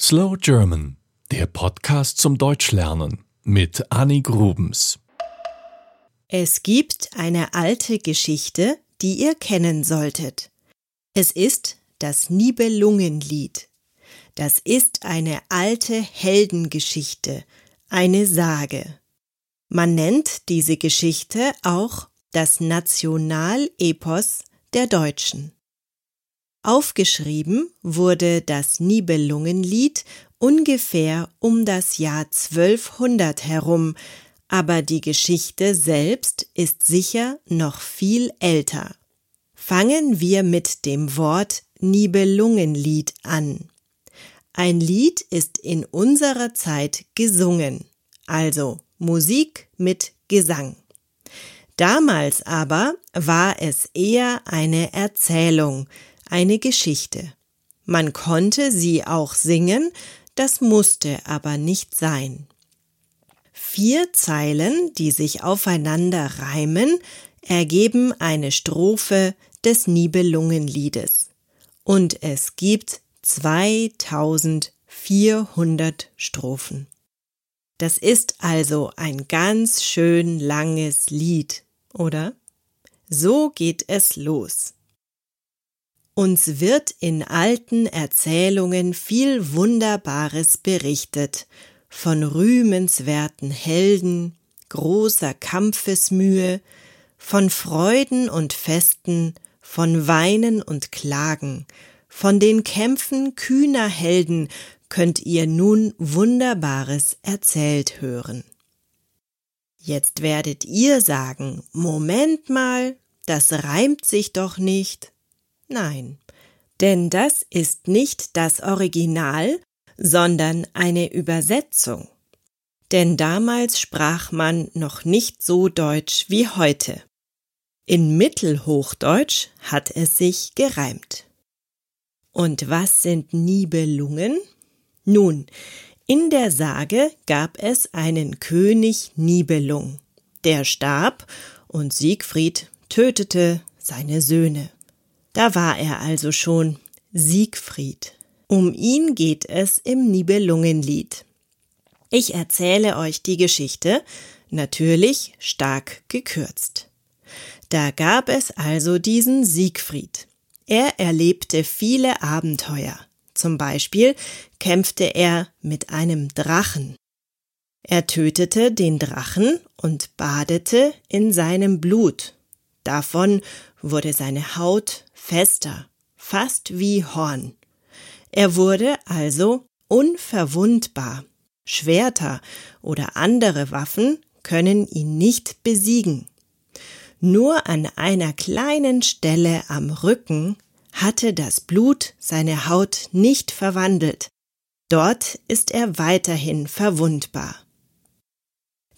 Slow German, der Podcast zum Deutschlernen mit Annie Grubens. Es gibt eine alte Geschichte, die ihr kennen solltet. Es ist das Nibelungenlied. Das ist eine alte Heldengeschichte, eine Sage. Man nennt diese Geschichte auch das Nationalepos der Deutschen. Aufgeschrieben wurde das Nibelungenlied ungefähr um das Jahr 1200 herum, aber die Geschichte selbst ist sicher noch viel älter. Fangen wir mit dem Wort Nibelungenlied an. Ein Lied ist in unserer Zeit gesungen, also Musik mit Gesang. Damals aber war es eher eine Erzählung, eine Geschichte. Man konnte sie auch singen, das musste aber nicht sein. Vier Zeilen, die sich aufeinander reimen, ergeben eine Strophe des Nibelungenliedes. Und es gibt 2400 Strophen. Das ist also ein ganz schön langes Lied, oder? So geht es los. Uns wird in alten Erzählungen viel Wunderbares berichtet, von rühmenswerten Helden, großer Kampfesmühe, von Freuden und Festen, von Weinen und Klagen, von den Kämpfen kühner Helden könnt ihr nun Wunderbares erzählt hören. Jetzt werdet ihr sagen, Moment mal, das reimt sich doch nicht. Nein, denn das ist nicht das Original, sondern eine Übersetzung. Denn damals sprach man noch nicht so Deutsch wie heute. In Mittelhochdeutsch hat es sich gereimt. Und was sind Nibelungen? Nun, in der Sage gab es einen König Nibelung, der starb und Siegfried tötete seine Söhne. Da war er also schon Siegfried. Um ihn geht es im Nibelungenlied. Ich erzähle euch die Geschichte, natürlich stark gekürzt. Da gab es also diesen Siegfried. Er erlebte viele Abenteuer. Zum Beispiel kämpfte er mit einem Drachen. Er tötete den Drachen und badete in seinem Blut. Davon wurde seine Haut fester, fast wie Horn. Er wurde also unverwundbar. Schwerter oder andere Waffen können ihn nicht besiegen. Nur an einer kleinen Stelle am Rücken hatte das Blut seine Haut nicht verwandelt. Dort ist er weiterhin verwundbar.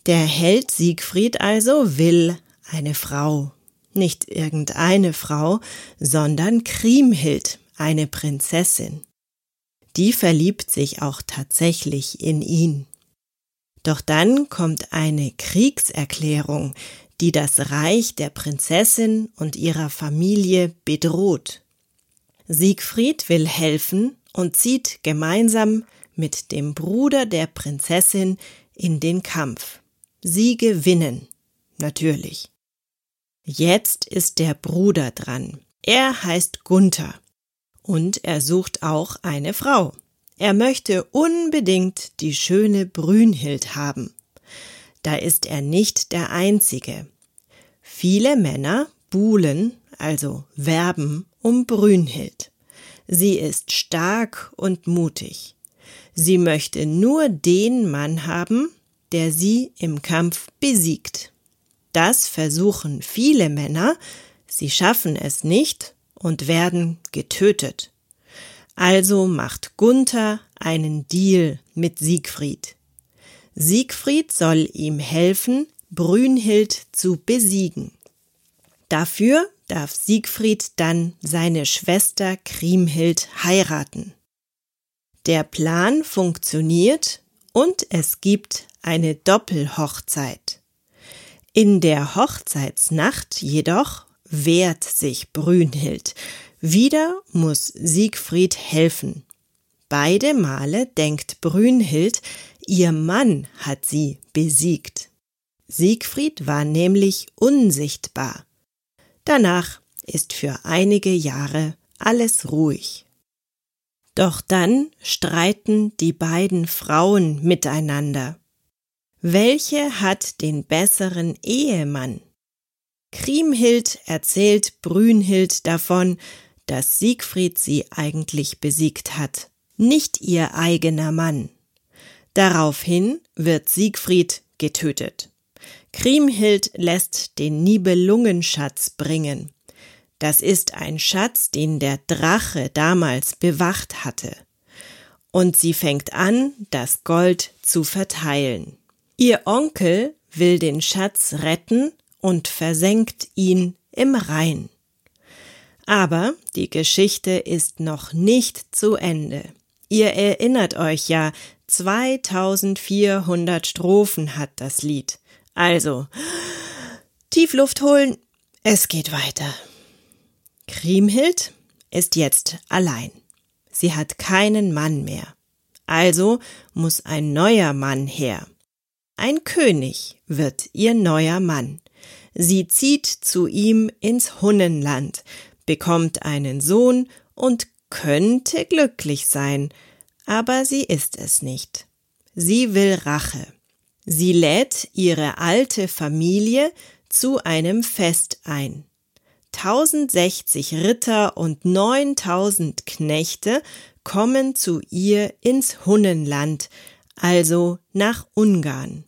Der Held Siegfried also will eine Frau nicht irgendeine Frau, sondern Kriemhild, eine Prinzessin. Die verliebt sich auch tatsächlich in ihn. Doch dann kommt eine Kriegserklärung, die das Reich der Prinzessin und ihrer Familie bedroht. Siegfried will helfen und zieht gemeinsam mit dem Bruder der Prinzessin in den Kampf. Sie gewinnen, natürlich. Jetzt ist der Bruder dran. Er heißt Gunther. Und er sucht auch eine Frau. Er möchte unbedingt die schöne Brünhild haben. Da ist er nicht der Einzige. Viele Männer buhlen, also werben, um Brünhild. Sie ist stark und mutig. Sie möchte nur den Mann haben, der sie im Kampf besiegt. Das versuchen viele Männer, sie schaffen es nicht und werden getötet. Also macht Gunther einen Deal mit Siegfried. Siegfried soll ihm helfen, Brünhild zu besiegen. Dafür darf Siegfried dann seine Schwester Kriemhild heiraten. Der Plan funktioniert und es gibt eine Doppelhochzeit. In der Hochzeitsnacht jedoch wehrt sich Brünhild. Wieder muss Siegfried helfen. Beide Male denkt Brünhild, ihr Mann hat sie besiegt. Siegfried war nämlich unsichtbar. Danach ist für einige Jahre alles ruhig. Doch dann streiten die beiden Frauen miteinander. Welche hat den besseren Ehemann? Kriemhild erzählt Brünhild davon, dass Siegfried sie eigentlich besiegt hat, nicht ihr eigener Mann. Daraufhin wird Siegfried getötet. Kriemhild lässt den Nibelungenschatz bringen. Das ist ein Schatz, den der Drache damals bewacht hatte. Und sie fängt an, das Gold zu verteilen. Ihr Onkel will den Schatz retten und versenkt ihn im Rhein. Aber die Geschichte ist noch nicht zu Ende. Ihr erinnert euch ja, 2400 Strophen hat das Lied. Also, tief Luft holen, es geht weiter. Kriemhild ist jetzt allein. Sie hat keinen Mann mehr. Also muss ein neuer Mann her. Ein König wird ihr neuer Mann. Sie zieht zu ihm ins Hunnenland, bekommt einen Sohn und könnte glücklich sein, aber sie ist es nicht. Sie will Rache. Sie lädt ihre alte Familie zu einem Fest ein. 1060 Ritter und 9000 Knechte kommen zu ihr ins Hunnenland, also nach Ungarn.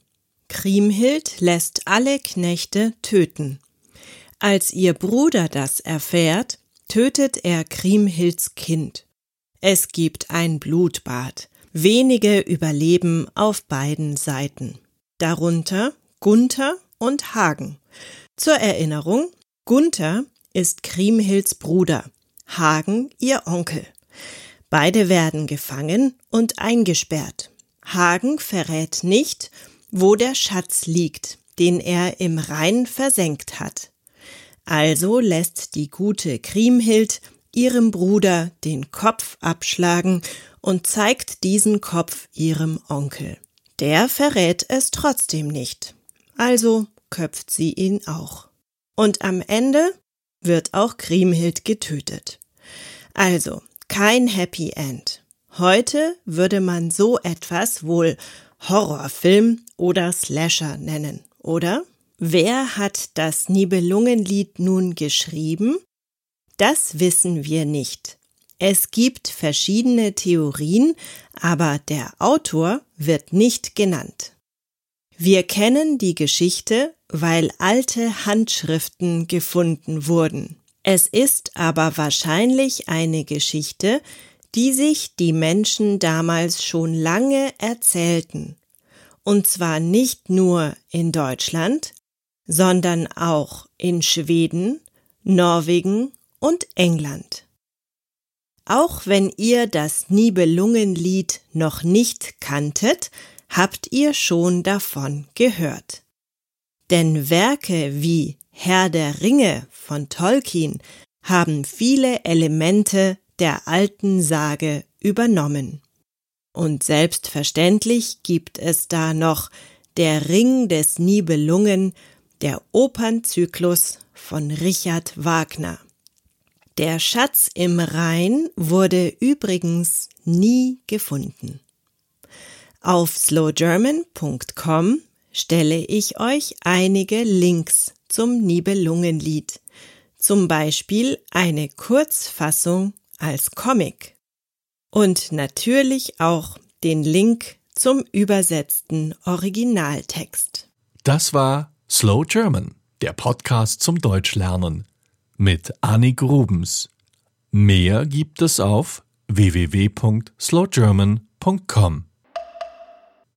Kriemhild lässt alle Knechte töten. Als ihr Bruder das erfährt, tötet er Kriemhilds Kind. Es gibt ein Blutbad. Wenige überleben auf beiden Seiten. Darunter Gunther und Hagen. Zur Erinnerung, Gunther ist Kriemhilds Bruder, Hagen ihr Onkel. Beide werden gefangen und eingesperrt. Hagen verrät nicht, wo der Schatz liegt, den er im Rhein versenkt hat. Also lässt die gute Kriemhild ihrem Bruder den Kopf abschlagen und zeigt diesen Kopf ihrem Onkel. Der verrät es trotzdem nicht. Also köpft sie ihn auch. Und am Ende wird auch Kriemhild getötet. Also kein Happy End. Heute würde man so etwas wohl Horrorfilm oder Slasher nennen, oder? Wer hat das Nibelungenlied nun geschrieben? Das wissen wir nicht. Es gibt verschiedene Theorien, aber der Autor wird nicht genannt. Wir kennen die Geschichte, weil alte Handschriften gefunden wurden. Es ist aber wahrscheinlich eine Geschichte, die sich die Menschen damals schon lange erzählten. Und zwar nicht nur in Deutschland, sondern auch in Schweden, Norwegen und England. Auch wenn ihr das Nibelungenlied noch nicht kanntet, habt ihr schon davon gehört. Denn Werke wie Herr der Ringe von Tolkien haben viele Elemente der alten Sage übernommen. Und selbstverständlich gibt es da noch Der Ring des Nibelungen, der Opernzyklus von Richard Wagner. Der Schatz im Rhein wurde übrigens nie gefunden. Auf slowgerman.com stelle ich euch einige Links zum Nibelungenlied, zum Beispiel eine Kurzfassung als Comic und natürlich auch den Link zum übersetzten Originaltext. Das war Slow German, der Podcast zum Deutschlernen mit Annik Rubens. Mehr gibt es auf www.slowgerman.com.